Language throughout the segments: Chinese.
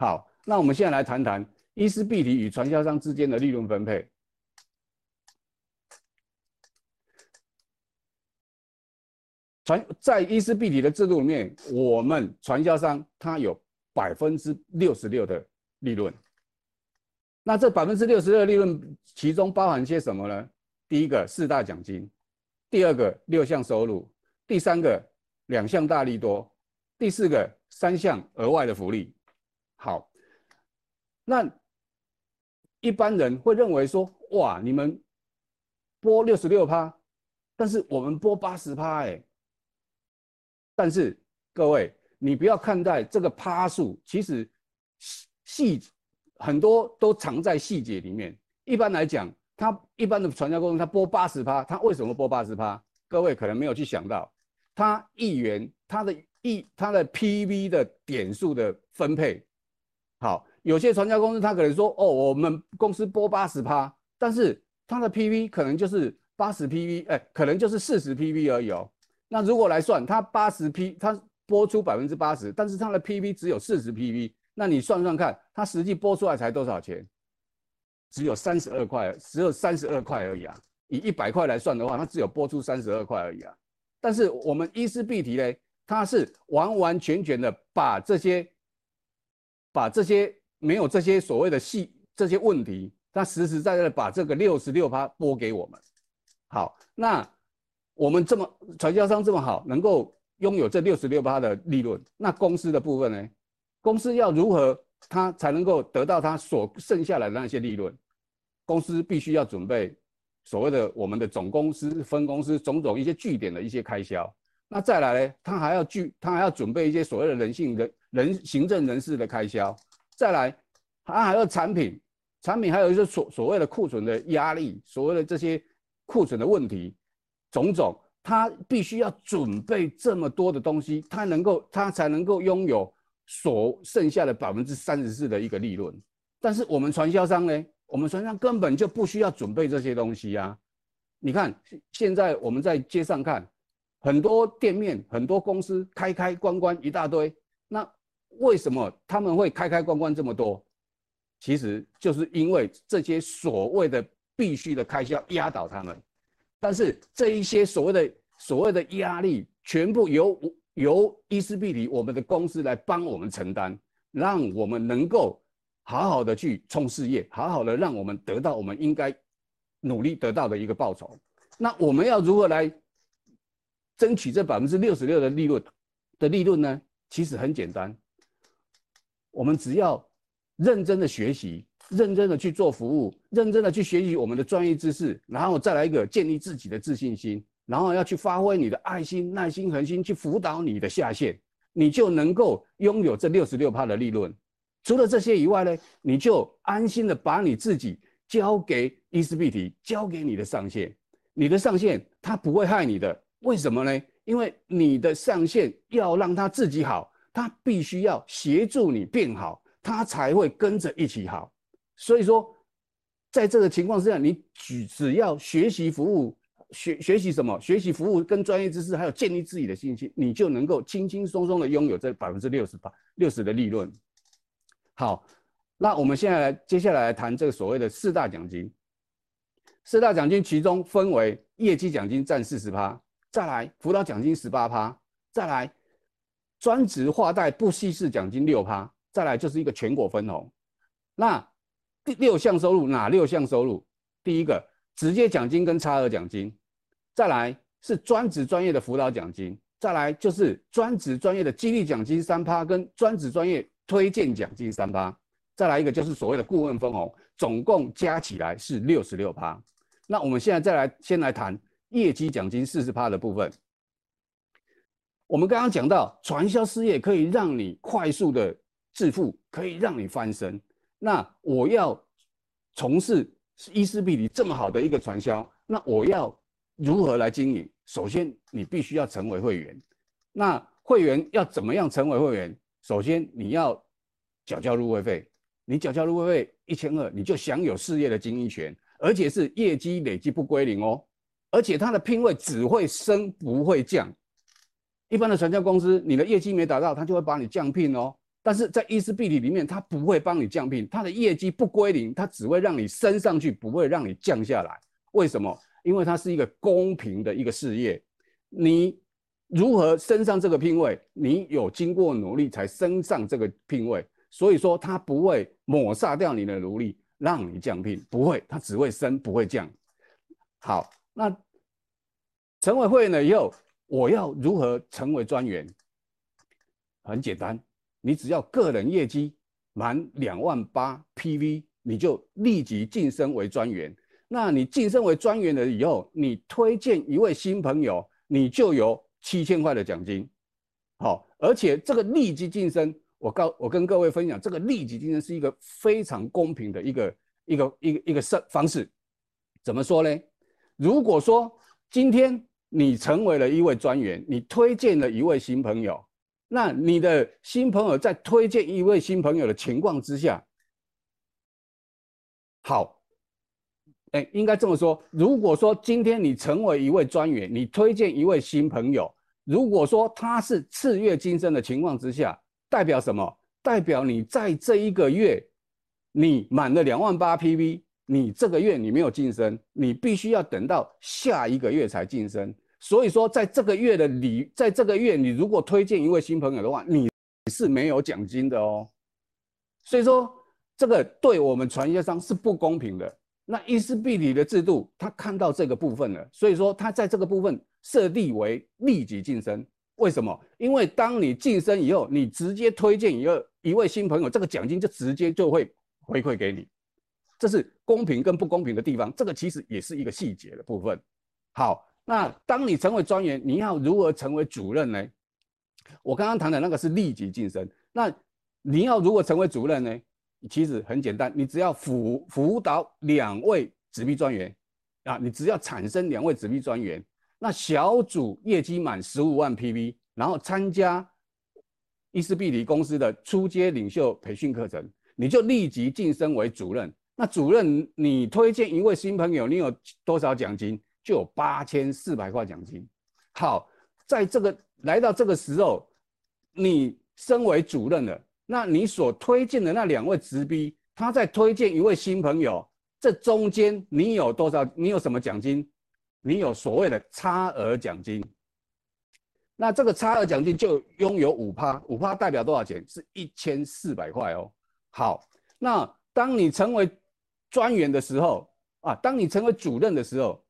好，那我们现在来谈谈伊斯必提与传销商之间的利润分配。传在伊斯必提的制度里面，我们传销商他有百分之六十六的利润。那这百分之六十六利润，其中包含些什么呢？第一个四大奖金，第二个六项收入，第三个两项大利多，第四个三项额外的福利。好，那一般人会认为说，哇，你们播六十六趴，但是我们播八十趴，哎。但是各位，你不要看待这个趴数，其实细很多都藏在细节里面。一般来讲，他一般的传销公司，他播八十趴，他为什么播八十趴？各位可能没有去想到，他一元他的一他的 PV 的点数的分配。好，有些传销公司他可能说，哦，我们公司拨八十趴，但是他的 PV 可能就是八十 PV，哎，可能就是四十 PV 而已哦。那如果来算，他八十 P，他拨出百分之八十，但是他的 PV 只有四十 PV，那你算算看，他实际拨出来才多少钱？只有三十二块，只有三十二块而已啊！以一百块来算的话，他只有拨出三十二块而已啊！但是我们伊斯必提呢，它是完完全全的把这些，把这些没有这些所谓的细这些问题，他实实在在的把这个六十六趴拨给我们。好，那。我们这么传销商这么好，能够拥有这六十六趴的利润，那公司的部分呢？公司要如何他才能够得到他所剩下来的那些利润？公司必须要准备所谓的我们的总公司、分公司种种一些据点的一些开销。那再来呢，他还要据他还要准备一些所谓的人性的人行政人事的开销。再来，他还有产品，产品还有一些所所谓的库存的压力，所谓的这些库存的问题。种种，他必须要准备这么多的东西，他能够，他才能够拥有所剩下的百分之三十四的一个利润。但是我们传销商呢，我们传销商根本就不需要准备这些东西呀。你看，现在我们在街上看，很多店面、很多公司开开关关一大堆。那为什么他们会开开关关这么多？其实就是因为这些所谓的必须的开销压倒他们。但是这一些所谓的所谓的压力，全部由由伊斯必提我们的公司来帮我们承担，让我们能够好好的去冲事业，好好的让我们得到我们应该努力得到的一个报酬。那我们要如何来争取这百分之六十六的利润的利润呢？其实很简单，我们只要认真的学习。认真的去做服务，认真的去学习我们的专业知识，然后再来一个建立自己的自信心，然后要去发挥你的爱心、耐心、恒心，去辅导你的下线，你就能够拥有这六十六趴的利润。除了这些以外呢，你就安心的把你自己交给伊斯必提，交给你的上线，你的上线他不会害你的。为什么呢？因为你的上线要让他自己好，他必须要协助你变好，他才会跟着一起好。所以说，在这个情况之下，你只只要学习服务，学学习什么？学习服务跟专业知识，还有建立自己的信心，你就能够轻轻松松的拥有这百分之六十八、六十的利润。好，那我们现在来，接下来来谈这个所谓的四大奖金。四大奖金其中分为业绩奖金占四十趴，再来辅导奖金十八趴，再来专职画带不稀释奖金六趴，再来就是一个全国分红。那第六项收入哪六项收入？第一个直接奖金跟差额奖金，再来是专职专业的辅导奖金，再来就是专职专业的激励奖金三趴跟专职专业推荐奖金三趴，再来一个就是所谓的顾问分红，总共加起来是六十六趴。那我们现在再来先来谈业绩奖金四十趴的部分。我们刚刚讲到传销事业可以让你快速的致富，可以让你翻身。那我要从事伊斯必提这么好的一个传销，那我要如何来经营？首先，你必须要成为会员。那会员要怎么样成为会员？首先，你要缴交入会费。你缴交入会费一千二，你就享有事业的经营权，而且是业绩累积不归零哦。而且它的聘位只会升不会降。一般的传销公司，你的业绩没达到，他就会把你降聘哦。但是在伊斯必体里面，它不会帮你降聘，它的业绩不归零，它只会让你升上去，不会让你降下来。为什么？因为它是一个公平的一个事业，你如何升上这个聘位，你有经过努力才升上这个聘位，所以说它不会抹杀掉你的努力，让你降聘，不会，它只会升，不会降。好，那成为会员了以后，我要如何成为专员？很简单，你只要个人业绩满两万八 PV，你就立即晋升为专员。那你晋升为专员了以后，你推荐一位新朋友，你就有七千块的奖金。好，而且这个立即晋升，我告我跟各位分享，这个立即晋升是一个非常公平的一个一个一个一个方方式。怎么说呢？如果说今天你成为了一位专员，你推荐了一位新朋友，那你的新朋友在推荐一位新朋友的情况之下，好。哎，应该这么说。如果说今天你成为一位专员，你推荐一位新朋友，如果说他是次月晋升的情况之下，代表什么？代表你在这一个月，你满了两万八 PV，你这个月你没有晋升，你必须要等到下一个月才晋升。所以说，在这个月的里，在这个月你如果推荐一位新朋友的话，你是没有奖金的哦。所以说，这个对我们传销商是不公平的。那伊斯必体的制度，他看到这个部分了，所以说他在这个部分设立为立即晋升。为什么？因为当你晋升以后，你直接推荐一个一位新朋友，这个奖金就直接就会回馈给你。这是公平跟不公平的地方，这个其实也是一个细节的部分。好，那当你成为专员，你要如何成为主任呢？我刚刚谈的那个是立即晋升，那你要如何成为主任呢？其实很简单，你只要辅辅导两位纸币专员啊，你只要产生两位纸币专员，那小组业绩满十五万 PV，然后参加伊斯必体公司的初阶领袖培训课程，你就立即晋升为主任。那主任，你推荐一位新朋友，你有多少奖金？就有八千四百块奖金。好，在这个来到这个时候，你身为主任了。那你所推荐的那两位直逼，他在推荐一位新朋友，这中间你有多少？你有什么奖金？你有所谓的差额奖金。那这个差额奖金就拥有五趴，五趴代表多少钱？是一千四百块哦。好，那当你成为专员的时候啊，当你成为主任的时候，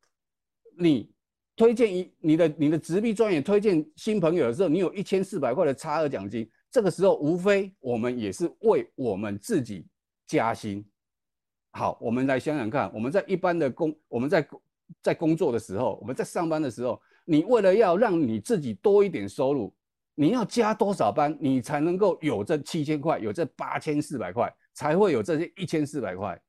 你推荐一你的你的直逼专员推荐新朋友的时候，你有一千四百块的差额奖金。这个时候，无非我们也是为我们自己加薪。好，我们来想想看，我们在一般的工，我们在在工作的时候，我们在上班的时候，你为了要让你自己多一点收入，你要加多少班，你才能够有这七千块，有这八千四百块，才会有这些一千四百块。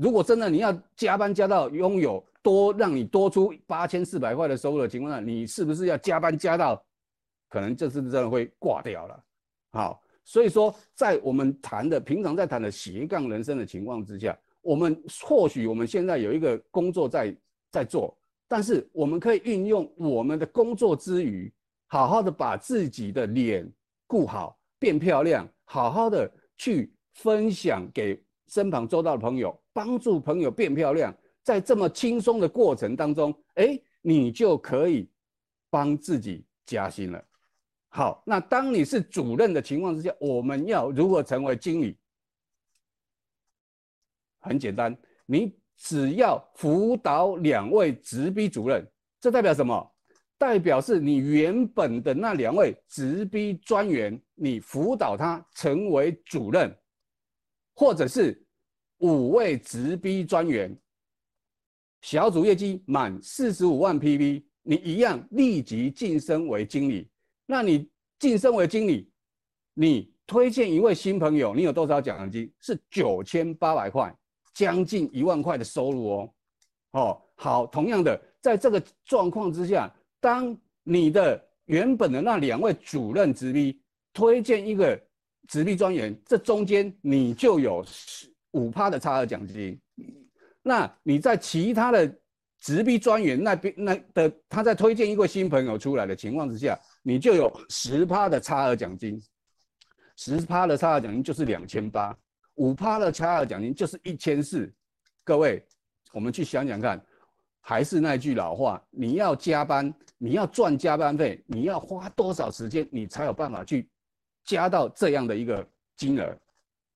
如果真的你要加班加到拥有多，让你多出八千四百块的收入的情况下，你是不是要加班加到，可能这次真的会挂掉了？好，所以说，在我们谈的平常在谈的斜杠人生的情况之下，我们或许我们现在有一个工作在在做，但是我们可以运用我们的工作之余，好好的把自己的脸顾好，变漂亮，好好的去分享给身旁周到的朋友，帮助朋友变漂亮，在这么轻松的过程当中，哎，你就可以帮自己加薪了。好，那当你是主任的情况之下，我们要如何成为经理？很简单，你只要辅导两位直逼主任，这代表什么？代表是你原本的那两位直逼专员，你辅导他成为主任，或者是五位直逼专员，小组业绩满四十五万 PV，你一样立即晋升为经理。那你晋升为经理，你推荐一位新朋友，你有多少奖金？是九千八百块，将近一万块的收入哦。哦，好，同样的，在这个状况之下，当你的原本的那两位主任直逼推荐一个直逼专员，这中间你就有五趴的差额奖金。那你在其他的直逼专员那边那的，他在推荐一个新朋友出来的情况之下。你就有十趴的差额奖金，十趴的差额奖金就是两千八，五趴的差额奖金就是一千四。各位，我们去想想看，还是那句老话，你要加班，你要赚加班费，你要花多少时间，你才有办法去加到这样的一个金额？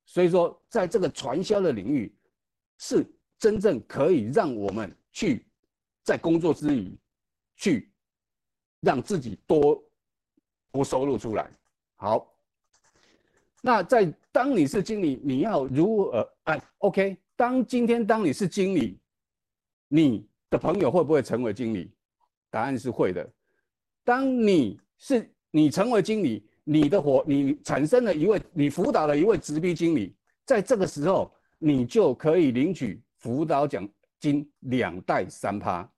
所以说，在这个传销的领域，是真正可以让我们去在工作之余，去让自己多多收入出来。好。那在当你是经理，你要如何？哎，OK。当今天当你是经理，你的朋友会不会成为经理？答案是会的。当你是你成为经理，你的伙你产生了一位，你辅导了一位直逼经理，在这个时候，你就可以领取辅导奖金两代三趴。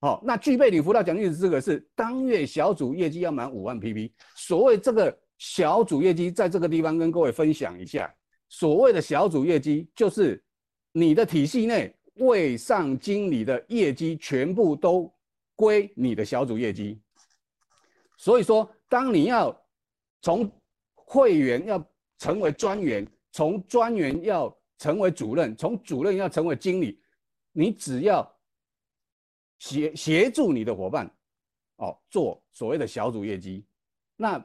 好，那具备你辅导奖金的资格是当月小组业绩要满五万 PP。所谓这个。小组业绩在这个地方跟各位分享一下，所谓的小组业绩就是你的体系内未上经理的业绩全部都归你的小组业绩。所以说，当你要从会员要成为专员，从专员要成为主任，从主任要成为经理，你只要协协助你的伙伴哦做所谓的小组业绩，那。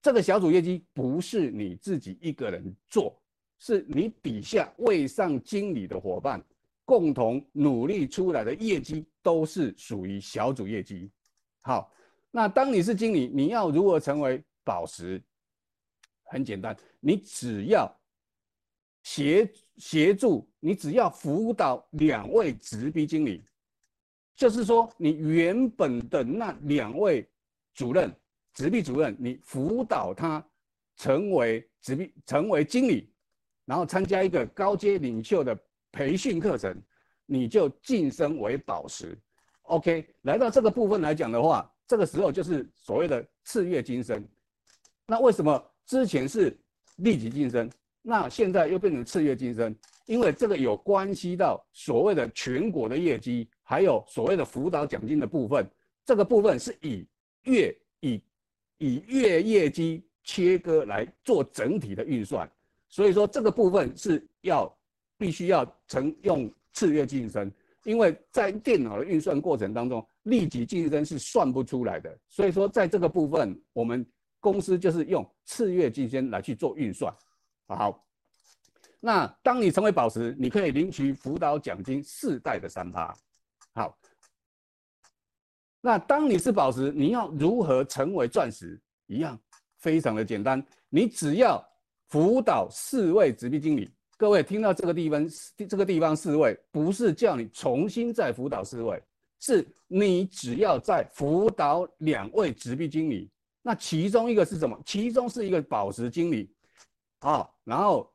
这个小组业绩不是你自己一个人做，是你底下未上经理的伙伴共同努力出来的业绩，都是属于小组业绩。好，那当你是经理，你要如何成为宝石？很简单，你只要协协助，你只要辅导两位直逼经理，就是说你原本的那两位主任。直逼主任，你辅导他成为直逼，成为经理，然后参加一个高阶领袖的培训课程，你就晋升为宝石。OK，来到这个部分来讲的话，这个时候就是所谓的次月晋升。那为什么之前是立即晋升，那现在又变成次月晋升？因为这个有关系到所谓的全国的业绩，还有所谓的辅导奖金的部分。这个部分是以月以以月业绩切割来做整体的运算，所以说这个部分是要必须要乘用次月晋升，因为在电脑的运算过程当中，立即晋升是算不出来的，所以说在这个部分，我们公司就是用次月晋升来去做运算。好，那当你成为宝石，你可以领取辅导奖金四代的三趴。好。那当你是宝石，你要如何成为钻石？一样，非常的简单。你只要辅导四位直逼经理。各位听到这个地方，这个地方四位不是叫你重新再辅导四位，是你只要在辅导两位直逼经理。那其中一个是什么？其中是一个宝石经理。好，然后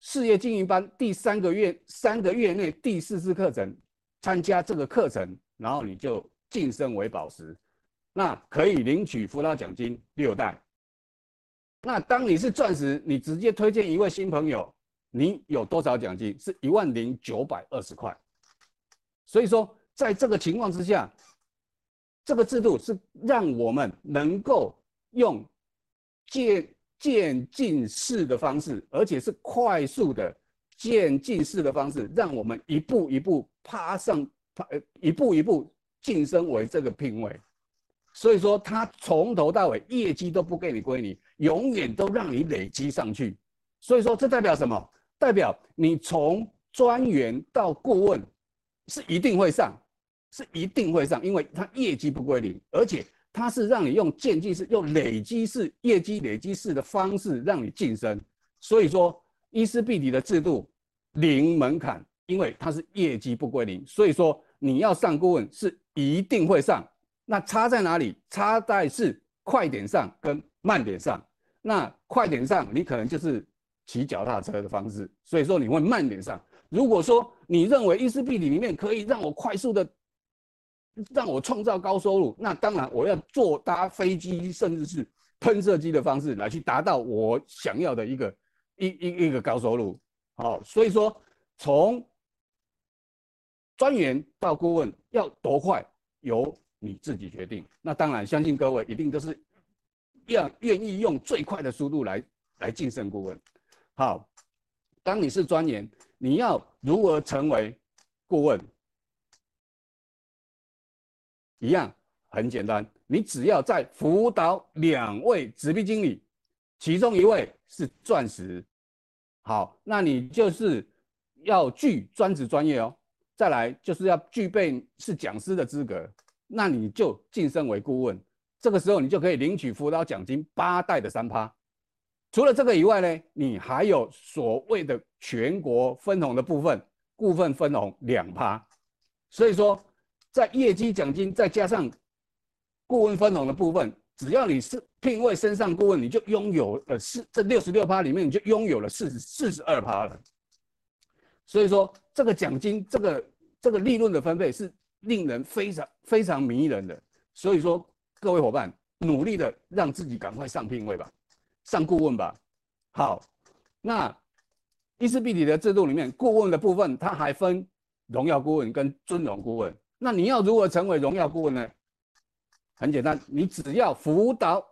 事业经营班第三个月，三个月内第四次课程，参加这个课程，然后你就。晋升为宝石，那可以领取辅导奖金六代。那当你是钻石，你直接推荐一位新朋友，你有多少奖金？是一万零九百二十块。所以说，在这个情况之下，这个制度是让我们能够用渐渐进式的方式，而且是快速的渐进式的方式，让我们一步一步爬上，爬一步一步。晋升为这个聘位，所以说他从头到尾业绩都不给你归你，永远都让你累积上去。所以说这代表什么？代表你从专员到顾问是一定会上，是一定会上，因为他业绩不归零，而且他是让你用渐进式、用累积式业绩累积式的方式让你晋升。所以说伊斯必提的制度零门槛，因为它是业绩不归零，所以说你要上顾问是。一定会上，那差在哪里？差在是快点上跟慢点上。那快点上，你可能就是骑脚踏车的方式，所以说你会慢点上。如果说你认为伊斯必体里面可以让我快速的让我创造高收入，那当然我要坐搭飞机，甚至是喷射机的方式来去达到我想要的一个一一一个高收入。好，所以说从。专员到顾问要多快，由你自己决定。那当然，相信各位一定都是要愿意用最快的速度来来晋升顾问。好，当你是专员，你要如何成为顾问？一样很简单，你只要在辅导两位纸币经理，其中一位是钻石，好，那你就是要具专职专业哦。再来就是要具备是讲师的资格，那你就晋升为顾问，这个时候你就可以领取辅导奖金八代的三趴。除了这个以外呢，你还有所谓的全国分红的部分，顾问分红两趴。所以说。在业绩奖金再加上顾问分红的部分，只要你是聘位升上顾问，你就拥有了四这六十六趴里面，你就拥有了四十四十二趴了。所以说，这个奖金这个这个利润的分配是令人非常非常迷人的。所以说，各位伙伴，努力的让自己赶快上聘位吧，上顾问吧。好，那伊斯必体的制度里面，顾问的部分它还分荣耀顾问跟尊荣顾问。那你要如何成为荣耀顾问呢？很简单，你只要辅导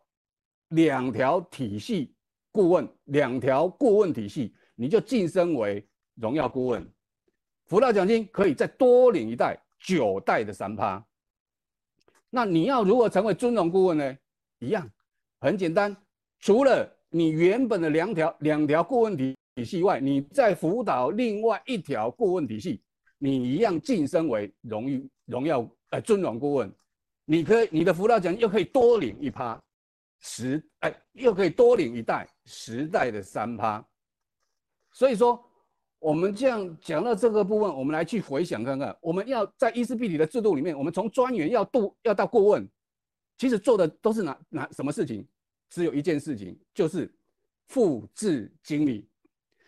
两条体系顾问，两条顾问体系，你就晋升为荣耀顾问，辅导奖金可以再多领一代九代的三趴。那你要如何成为尊荣顾问呢？一样，很简单，除了你原本的两条两条顾问体体系外，你再辅导另外一条顾问体系。你一样晋升为荣誉荣耀呃尊荣顾问，你可以你的辅导奖又可以多领一趴十哎，又可以多领一代十代的三趴，所以说我们这样讲到这个部分，我们来去回想看看，我们要在伊斯必体的制度里面，我们从专员要度要到顾问，其实做的都是哪哪什么事情？只有一件事情，就是复制经理。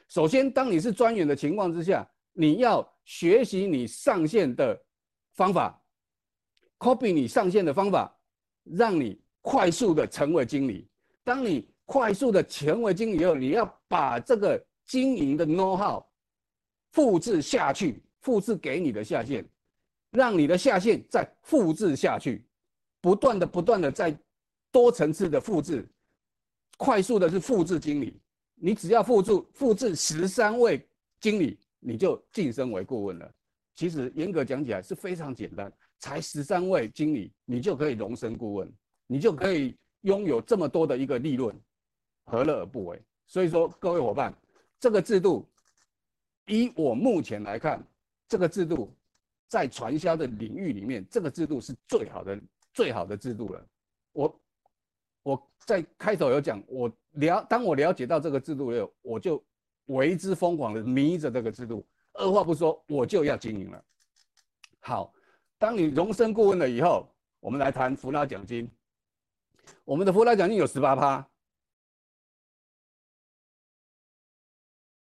首先，当你是专员的情况之下，你要。学习你上线的方法，copy 你上线的方法，让你快速的成为经理。当你快速的成为经理以后，你要把这个经营的 know how 复制下去，复制给你的下线，让你的下线再复制下去，不断的、不断的在多层次的复制，快速的是复制经理。你只要复制复制十三位经理。你就晋升为顾问了。其实严格讲起来是非常简单，才十三位经理，你就可以荣升顾问，你就可以拥有这么多的一个利润，何乐而不为？所以说，各位伙伴，这个制度，以我目前来看，这个制度在传销的领域里面，这个制度是最好的、最好的制度了。我我在开头有讲，我了当我了解到这个制度以后，我就。为之疯狂的迷着这个制度，二话不说我就要经营了。好，当你荣升顾问了以后，我们来谈辅导奖金。我们的辅导奖金有十八趴。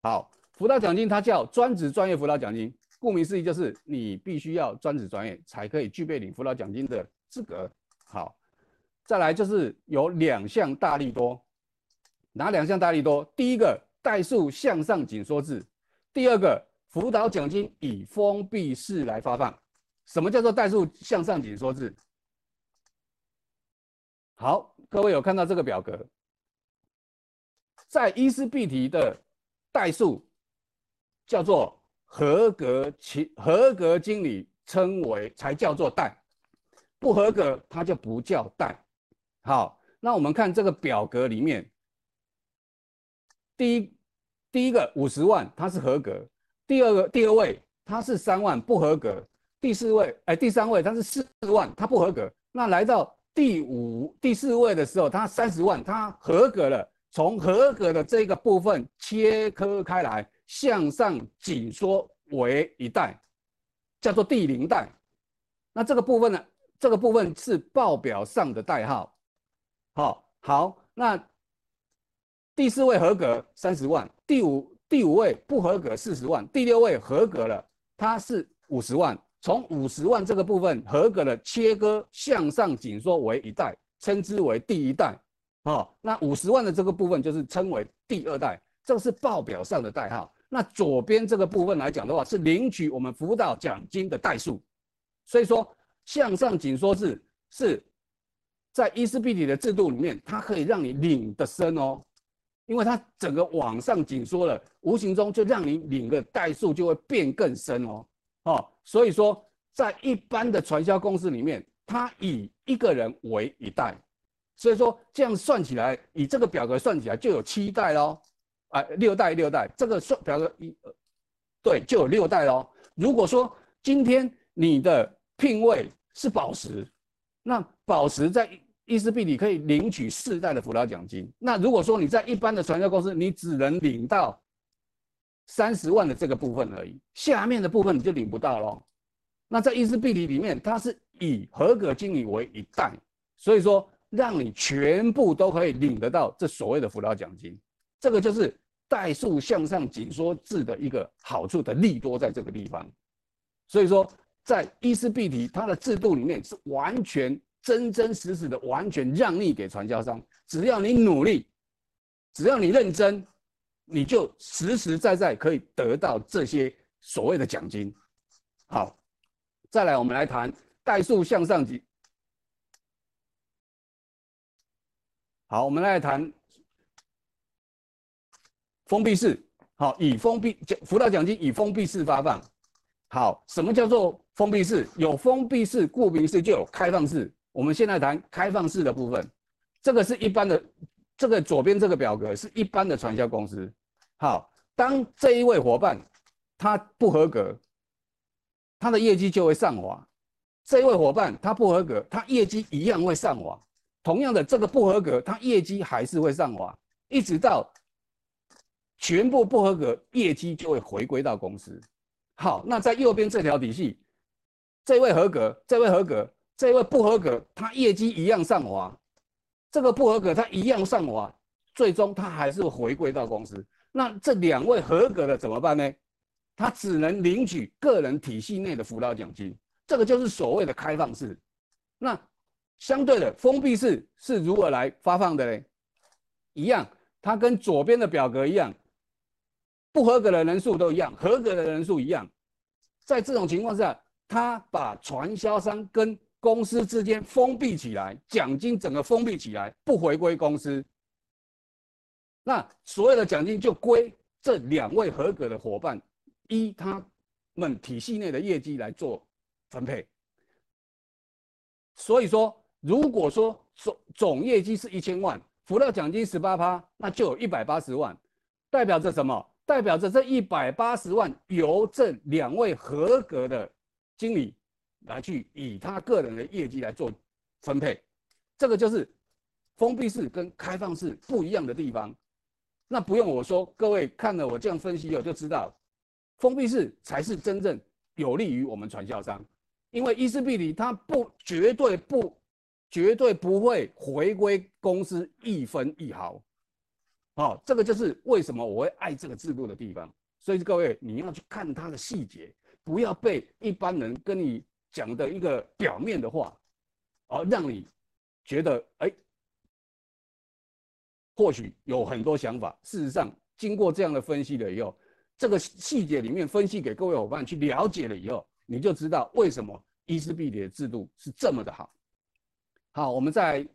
好，辅导奖金它叫专职专业辅导奖金，顾名思义就是你必须要专职专业才可以具备领辅导奖金的资格。好，再来就是有两项大利多，哪两项大利多？第一个。代数向上紧缩制，第二个辅导奖金以封闭式来发放。什么叫做代数向上紧缩制？好，各位有看到这个表格，在伊斯必提的代数叫做合格其合格经理称为才叫做代，不合格它就不叫代。好，那我们看这个表格里面。第一，第一个五十万，他是合格；第二个第二位他是三万，不合格；第四位哎，第三位他是四万，他不合格。那来到第五、第四位的时候，他三十万，他合格了。从合格的这个部分切割开来，向上紧缩为一代，叫做第零代。那这个部分呢？这个部分是报表上的代号。好，好，那。第四位合格三十万，第五第五位不合格四十万，第六位合格了，他是五十万。从五十万这个部分合格了，切割向上紧缩为一代，称之为第一代。哦，那五十万的这个部分就是称为第二代，这个是报表上的代号。那左边这个部分来讲的话，是领取我们辅导奖金的代数。所以说向上紧缩制是在伊斯必体的制度里面，它可以让你领得深哦，因为它整个往上紧缩了，无形中就让你领的代数就会变更深哦。哦，所以说在一般的传销公司里面，它以一个人为一代，所以说这样算起来，以这个表格算起来就有七代喽，啊，六代六代，这个算表格一，对，就有六代喽。如果说今天你的聘位是宝石，那宝石在伊斯必体可以领取四代的辅导奖金。那如果说你在一般的传销公司，你只能领到三十万的这个部分而已，下面的部分你就领不到喽。那在伊斯必体里面，它是以合格经理为一代，所以说让你全部都可以领得到这所谓的辅导奖金。这个就是代数向上紧缩制的一个好处的利多在这个地方。所以说。在伊斯必里，它的制度里面是完全真真实实的，完全让利给传销商。只要你努力，只要你认真，你就实实在在可以得到这些所谓的奖金。好，再来我们来谈代数向上级。好，我们来谈封闭式。好，以封闭奖辅导奖金以封闭式发放。好，什么叫做封闭式？有封闭式，顾名思义就有开放式。我们现在谈开放式的部分，这个是一般的，这个左边这个表格是一般的传销公司。好，当这一位伙伴他不合格，他的业绩就会上滑。这一位伙伴他不合格，他业绩一样会上滑。同样的，这个不合格，他业绩还是会上滑，一直到全部不合格，业绩就会回归到公司。好，那在右边这条体系，这位合格，这位合格，这位不合格，他业绩一样上滑，这个不合格他一样上滑，最终他还是回归到公司。那这两位合格的怎么办呢？他只能领取个人体系内的辅导奖金，这个就是所谓的开放式。那相对的封闭式是如何来发放的呢？一样，它跟左边的表格一样。不合格的人数都一样，合格的人数一样。在这种情况下，他把传销商跟公司之间封闭起来，奖金整个封闭起来，不回归公司。那所有的奖金就归这两位合格的伙伴，依他们体系内的业绩来做分配。所以说，如果说总总业绩是一千万，辅导奖金十八趴，那就有一百八十万，代表着什么？代表着这一百八十万由这两位合格的经理来去以他个人的业绩来做分配，这个就是封闭式跟开放式不一样的地方。那不用我说，各位看了我这样分析后就知道，封闭式才是真正有利于我们传销商，因为伊斯必体它不绝对不绝对不会回归公司一分一毫。好、哦，这个就是为什么我会爱这个制度的地方。所以各位，你要去看它的细节，不要被一般人跟你讲的一个表面的话，而让你觉得哎，或许有很多想法。事实上，经过这样的分析了以后，这个细节里面分析给各位伙伴去了解了以后，你就知道为什么伊斯必的制度是这么的好。好，我们再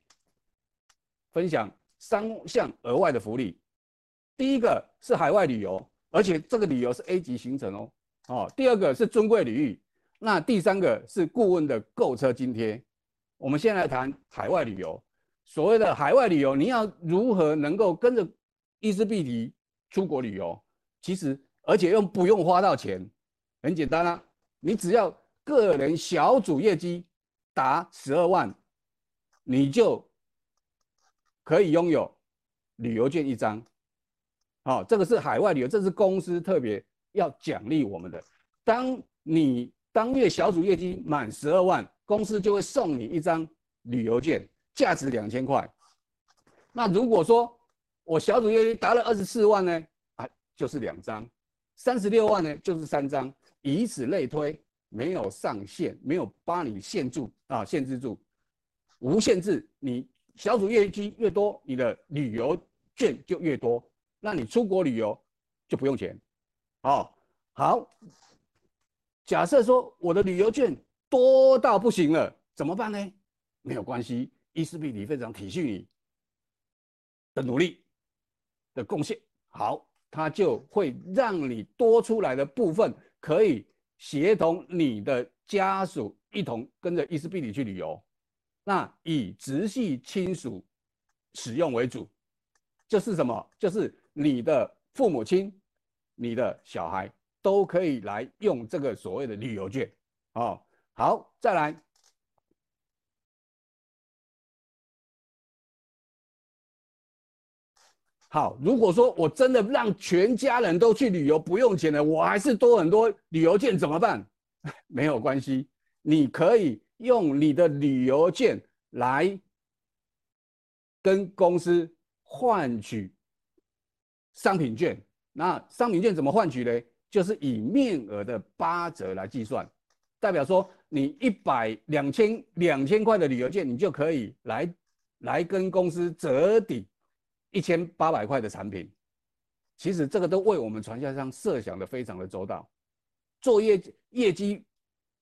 分享。三项额外的福利，第一个是海外旅游，而且这个旅游是 A 级行程哦。哦，第二个是尊贵礼遇，那第三个是顾问的购车津贴。我们先来谈海外旅游。所谓的海外旅游，你要如何能够跟着伊斯必体出国旅游？其实，而且又不用花到钱，很简单啊，你只要个人小组业绩达十二万，你就。可以拥有旅游券一张，好，这个是海外旅游，这是公司特别要奖励我们的。当你当月小组业绩满十二万，公司就会送你一张旅游券，价值两千块。那如果说我小组业绩达了二十四万呢，啊，就是两张；三十六万呢，就是三张，以此类推，没有上限，没有把你限住啊，限制住，无限制你。小组业绩越多，你的旅游券就越多，那你出国旅游就不用钱。哦，好，假设说我的旅游券多到不行了，怎么办呢？没有关系，伊斯必提非常体恤你的努力的贡献，好，他就会让你多出来的部分可以协同你的家属一同跟着伊斯必提去旅游，那以直系亲属使用为主，就是什么？就是你的父母亲、你的小孩都可以来用这个所谓的旅游券，哦，好，再来。好，如果说我真的让全家人都去旅游不用钱的，我还是多很多旅游券怎么办？没有关系，你可以用你的旅游券来跟公司换取商品券。那商品券怎么换取呢？就是以面额的八折来计算，代表说你一百两千两千块的旅游券，你就可以来来跟公司折抵。一千八百块的产品，其实这个都为我们传销商设想的非常的周到，做业业绩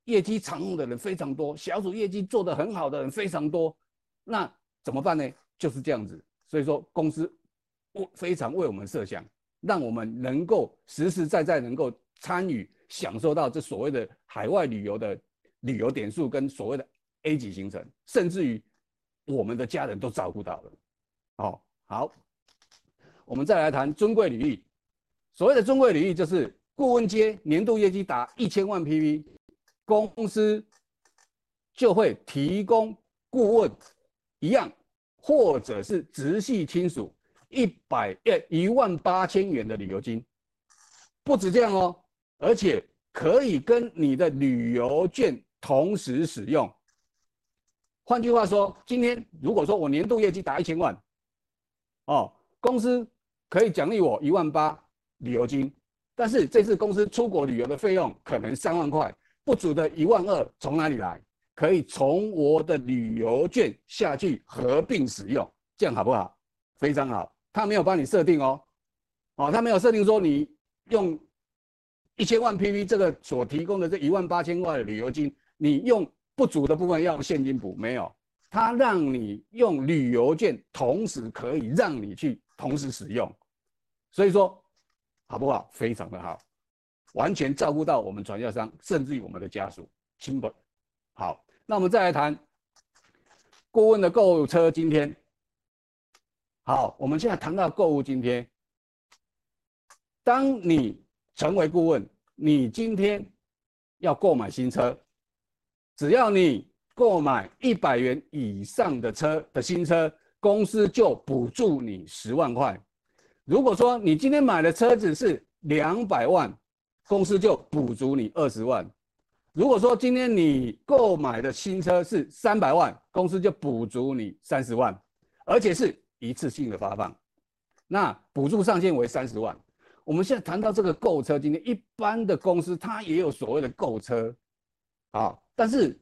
业绩常用的人非常多，小组业绩做得很好的人非常多，那怎么办呢？就是这样子，所以说公司我非常为我们设想，让我们能够实实在在能够参与享受到这所谓的海外旅游的旅游点数跟所谓的 A 级行程，甚至于我们的家人都照顾到了，哦，好。我们再来谈尊贵履历。所谓的尊贵履历，就是顾问阶年度业绩达一千万 PV，公司就会提供顾问一样，或者是直系亲属一百呃一万八千元的旅游金。不止这样哦，而且可以跟你的旅游券同时使用。换句话说，今天如果说我年度业绩达一千万，哦，公司。可以奖励我一万八旅游金，但是这次公司出国旅游的费用可能三万块，不足的一万二从哪里来？可以从我的旅游券下去合并使用，这样好不好？非常好，他没有帮你设定哦，哦，他没有设定说你用一千万 PV 这个所提供的这一万八千块的旅游金，你用不足的部分要用现金补，没有，他让你用旅游券，同时可以让你去同时使用。所以说，好不好？非常的好，完全照顾到我们传销商，甚至于我们的家属亲本。好，那我们再来谈顾问的购物车今天。好，我们现在谈到购物津贴。当你成为顾问，你今天要购买新车，只要你购买一百元以上的车的新车，公司就补助你十万块。如果说你今天买的车子是两百万，公司就补足你二十万；如果说今天你购买的新车是三百万，公司就补足你三十万，而且是一次性的发放。那补助上限为三十万。我们现在谈到这个购车，今天一般的公司它也有所谓的购车，啊，但是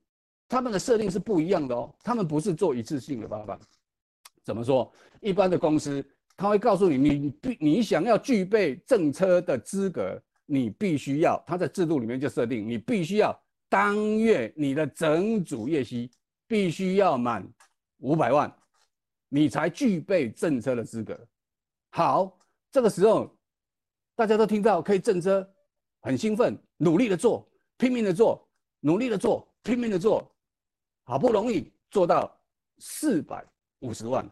他们的设定是不一样的哦，他们不是做一次性的发放。怎么说？一般的公司。他会告诉你，你必你想要具备政车的资格，你必须要，他在制度里面就设定，你必须要当月你的整组业绩必须要满五百万，你才具备赠车的资格。好，这个时候大家都听到可以赠车，很兴奋，努力的做，拼命的做，努力的做，拼命的做，好不容易做到四百五十万。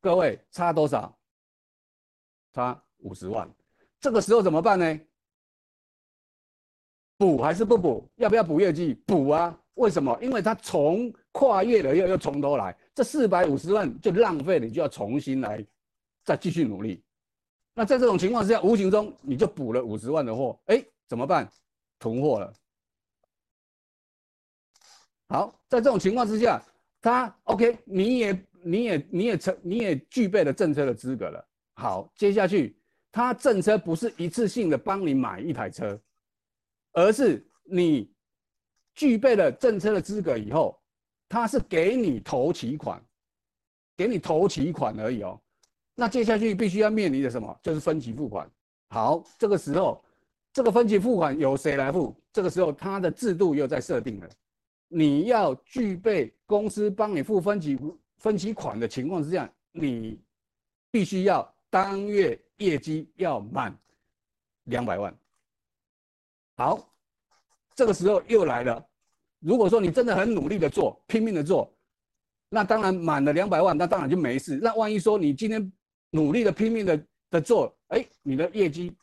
各位差多少？差五十万，这个时候怎么办呢？补还是不补？要不要补业绩？补啊！为什么？因为他从跨越了又又从头来，这四百五十万就浪费了，你就要重新来，再继续努力。那在这种情况之下，无形中你就补了五十万的货，哎，怎么办？囤货了。好，在这种情况之下，他 OK，你也。你也你也成你也具备了赠车的资格了。好，接下去他赠车不是一次性的帮你买一台车，而是你具备了赠车的资格以后，他是给你头期款，给你头期款而已哦。那接下去必须要面临的什么？就是分期付款。好，这个时候这个分期付款由谁来付？这个时候他的制度又在设定了。你要具备公司帮你付分期分期款的情况是这样，你必须要当月业绩要满两百万。好，这个时候又来了。如果说你真的很努力的做，拼命的做，那当然满了两百万，那当然就没事。那万一说你今天努力的拼命的的做，哎，你的业绩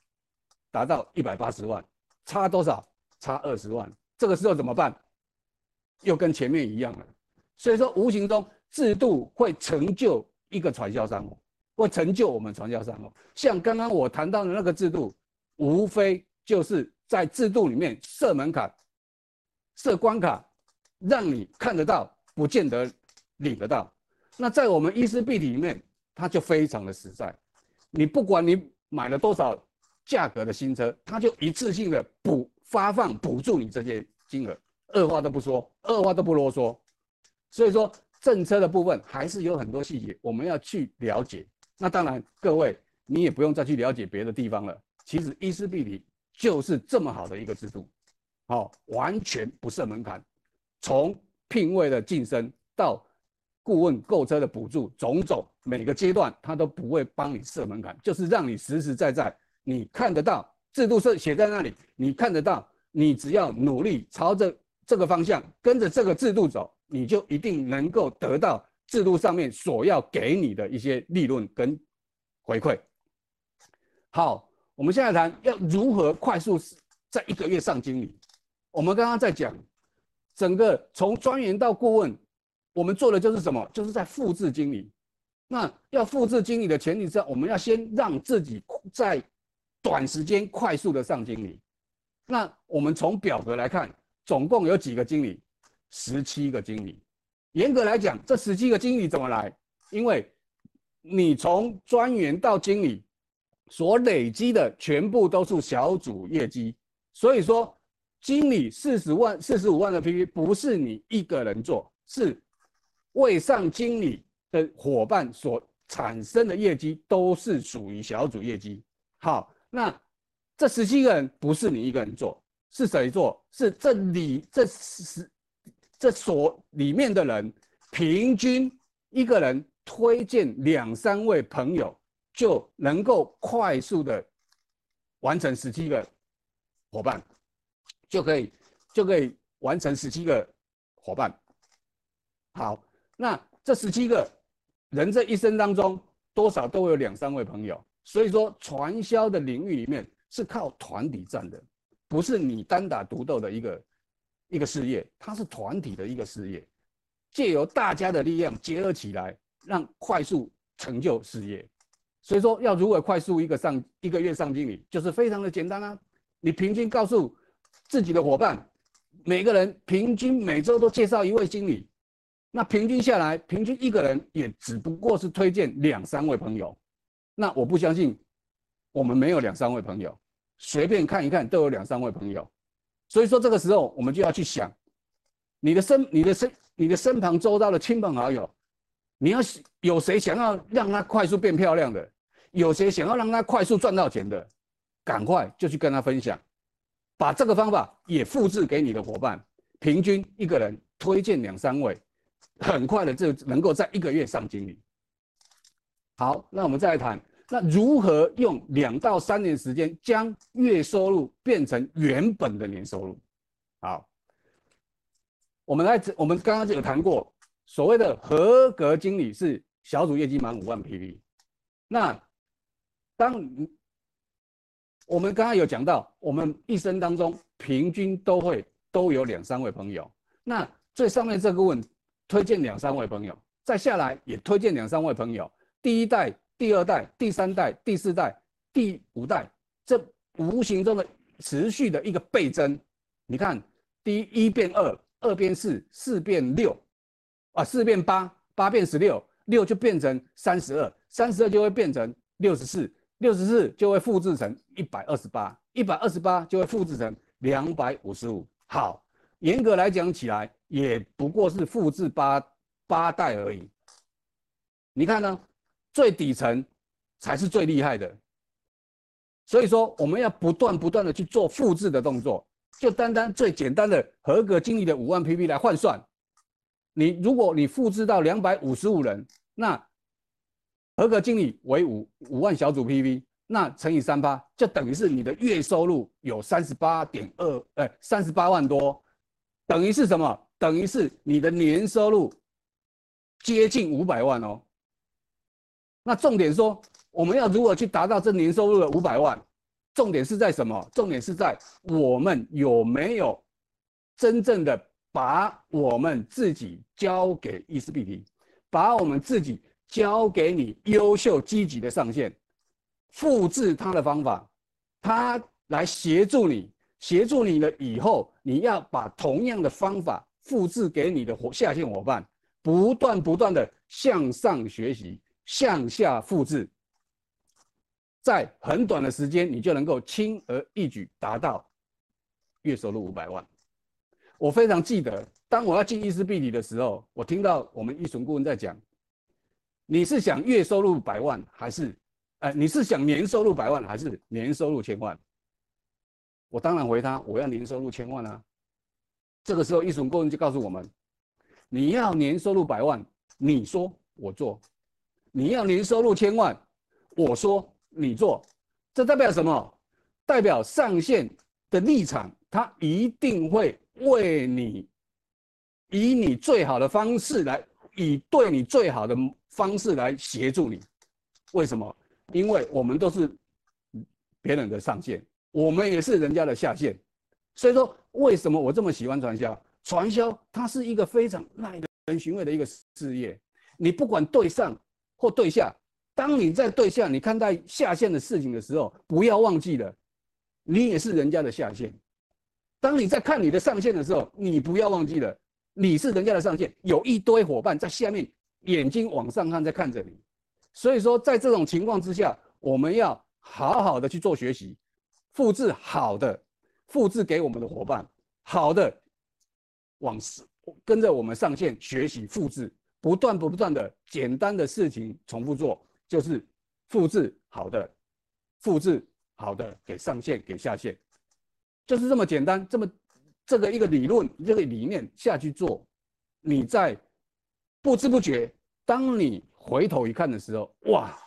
达到一百八十万，差多少？差二十万。这个时候怎么办？又跟前面一样了，所以说无形中制度会成就一个传销商哦，会成就我们传销商哦。像刚刚我谈到的那个制度，无非就是在制度里面设门槛、设关卡，让你看得到，不见得领得到。那在我们伊思必体里面，它就非常的实在。你不管你买了多少价格的新车，它就一次性的补发放补助你这些金额。二话都不说，二话都不啰嗦，所以说政策的部分还是有很多细节我们要去了解。那当然，各位你也不用再去了解别的地方了。其实伊思必里就是这么好的一个制度，好，完全不设门槛，从聘位的晋升到顾问购车的补助，种种每个阶段他都不会帮你设门槛，就是让你实实在在你看得到制度是写在那里，你看得到，你只要努力朝着。这个方向跟着这个制度走，你就一定能够得到制度上面所要给你的一些利润跟回馈。好，我们现在谈要如何快速在一个月上经理。我们刚刚在讲，整个从专员到顾问，我们做的就是什么？就是在复制经理。那要复制经理的前提是，我们要先让自己在短时间快速的上经理。那我们从表格来看。总共有几个经理？十七个经理。严格来讲，这十七个经理怎么来？因为你从专员到经理所累积的全部都是小组业绩，所以说经理四十万、四十五万的 PP 不是你一个人做，是未上经理的伙伴所产生的业绩都是属于小组业绩。好，那这十七个人不是你一个人做。是谁做？是这里这十这所里面的人，平均一个人推荐两三位朋友，就能够快速的完成十七个伙伴，就可以就可以完成十七个伙伴。好，那这十七个人这一生当中，多少都有两三位朋友，所以说传销的领域里面是靠团体战的。不是你单打独斗的一个一个事业，它是团体的一个事业，借由大家的力量结合起来，让快速成就事业。所以说，要如何快速一个上一个月上经理，就是非常的简单啊。你平均告诉自己的伙伴，每个人平均每周都介绍一位经理，那平均下来，平均一个人也只不过是推荐两三位朋友。那我不相信我们没有两三位朋友。随便看一看都有两三位朋友，所以说这个时候我们就要去想，你的身、你的身、你的身旁周遭的亲朋好友，你要有谁想要让他快速变漂亮的，有谁想要让他快速赚到钱的，赶快就去跟他分享，把这个方法也复制给你的伙伴，平均一个人推荐两三位，很快的就能够在一个月上经理。好，那我们再来谈。那如何用两到三年时间将月收入变成原本的年收入？好，我们来，我们刚刚就有谈过，所谓的合格经理是小组业绩满五万 PV。那当我们刚刚有讲到，我们一生当中平均都会都有两三位朋友。那最上面这个问推荐两三位朋友，再下来也推荐两三位朋友，第一代。第二代、第三代、第四代、第五代，这无形中的持续的一个倍增。你看，第一变二，二变四，四变六，啊，四变八，八变十六，六就变成三十二，三十二就会变成六十四，六十四就会复制成一百二十八，一百二十八就会复制成两百五十五。好，严格来讲起来，也不过是复制八八代而已。你看呢？最底层才是最厉害的，所以说我们要不断不断的去做复制的动作，就单单最简单的合格经理的五万 PP 来换算，你如果你复制到两百五十五人，那合格经理为五五万小组 PP，那乘以三八，就等于是你的月收入有三十八点二，哎，三十八万多，等于是什么？等于是你的年收入接近五百万哦。那重点说，我们要如何去达到这年收入的五百万？重点是在什么？重点是在我们有没有真正的把我们自己交给伊斯必提，把我们自己交给你优秀积极的上线，复制他的方法，他来协助你，协助你了以后，你要把同样的方法。复制给你的伙下线伙伴，不断不断的向上学习，向下复制，在很短的时间，你就能够轻而易举达到月收入五百万。我非常记得，当我要进伊斯必提的时候，我听到我们一群顾问在讲：“你是想月收入百万，还是，呃，你是想年收入百万，还是年收入千万？”我当然回他：“我要年收入千万啊。”这个时候，一纯顾问就告诉我们：你要年收入百万，你说我做；你要年收入千万，我说你做。这代表什么？代表上线的立场，他一定会为你，以你最好的方式来，以对你最好的方式来协助你。为什么？因为我们都是别人的上线，我们也是人家的下线。所以说，为什么我这么喜欢传销？传销它是一个非常耐人寻味的一个事业。你不管对上或对下，当你在对下，你看待下线的事情的时候，不要忘记了，你也是人家的下线。当你在看你的上线的时候，你不要忘记了，你是人家的上线。有一堆伙伴在下面，眼睛往上看，在看着你。所以说，在这种情况之下，我们要好好的去做学习，复制好的。复制给我们的伙伴，好的，往跟着我们上线学习，复制，不断不断的简单的事情重复做，就是复制好的，复制好的给上线给下线，就是这么简单，这么这个一个理论这个理念下去做，你在不知不觉，当你回头一看的时候，哇，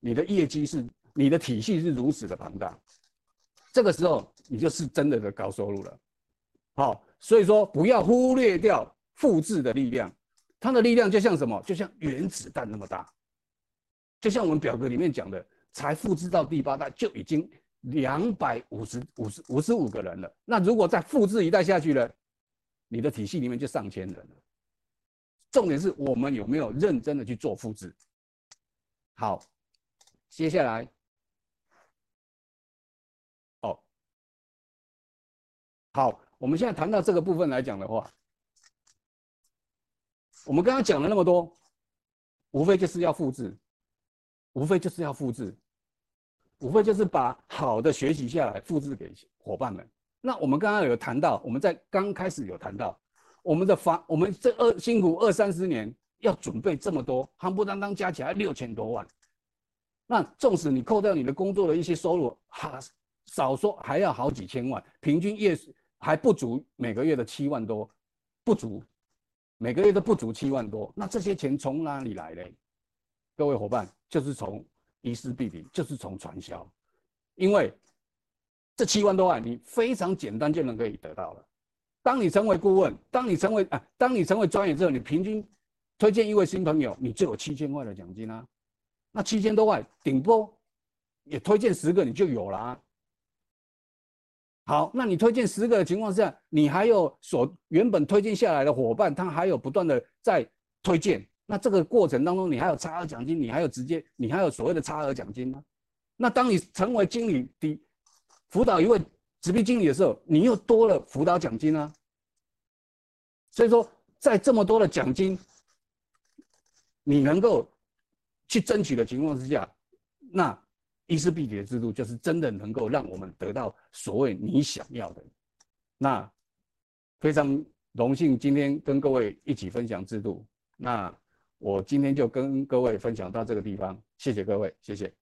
你的业绩是你的体系是如此的庞大，这个时候。你就是真的的高收入了，好，所以说不要忽略掉复制的力量，它的力量就像什么？就像原子弹那么大，就像我们表格里面讲的，才复制到第八代就已经两百五十五十五十五个人了。那如果再复制一代下去呢？你的体系里面就上千人了。重点是我们有没有认真的去做复制？好，接下来。哦好，我们现在谈到这个部分来讲的话，我们刚刚讲了那么多，无非就是要复制，无非就是要复制，无非就是把好的学习下来，复制给伙伴们。那我们刚刚有谈到，我们在刚开始有谈到，我们的房，我们这二辛苦二三十年要准备这么多，夯不啷当加起来六千多万。那纵使你扣掉你的工作的一些收入，哈。少说还要好几千万，平均月还不足每个月的七万多，不足，每个月都不足七万多。那这些钱从哪里来嘞？各位伙伴，就是从伊斯必提，就是从传销，因为这七万多万你非常简单就能可以得到了。当你成为顾问，当你成为啊，当你成为专业之后，你平均推荐一位新朋友，你就有七千块的奖金啊。那七千多万，顶多也推荐十个，你就有了啊。好，那你推荐十个的情况下，你还有所原本推荐下来的伙伴，他还有不断的在推荐，那这个过程当中，你还有差额奖金，你还有直接，你还有所谓的差额奖金吗？那当你成为经理的辅导一位直聘经理的时候，你又多了辅导奖金啊。所以说，在这么多的奖金，你能够去争取的情况之下，那。伊斯必提的制度就是真的能够让我们得到所谓你想要的。那非常荣幸今天跟各位一起分享制度。那我今天就跟各位分享到这个地方，谢谢各位，谢谢。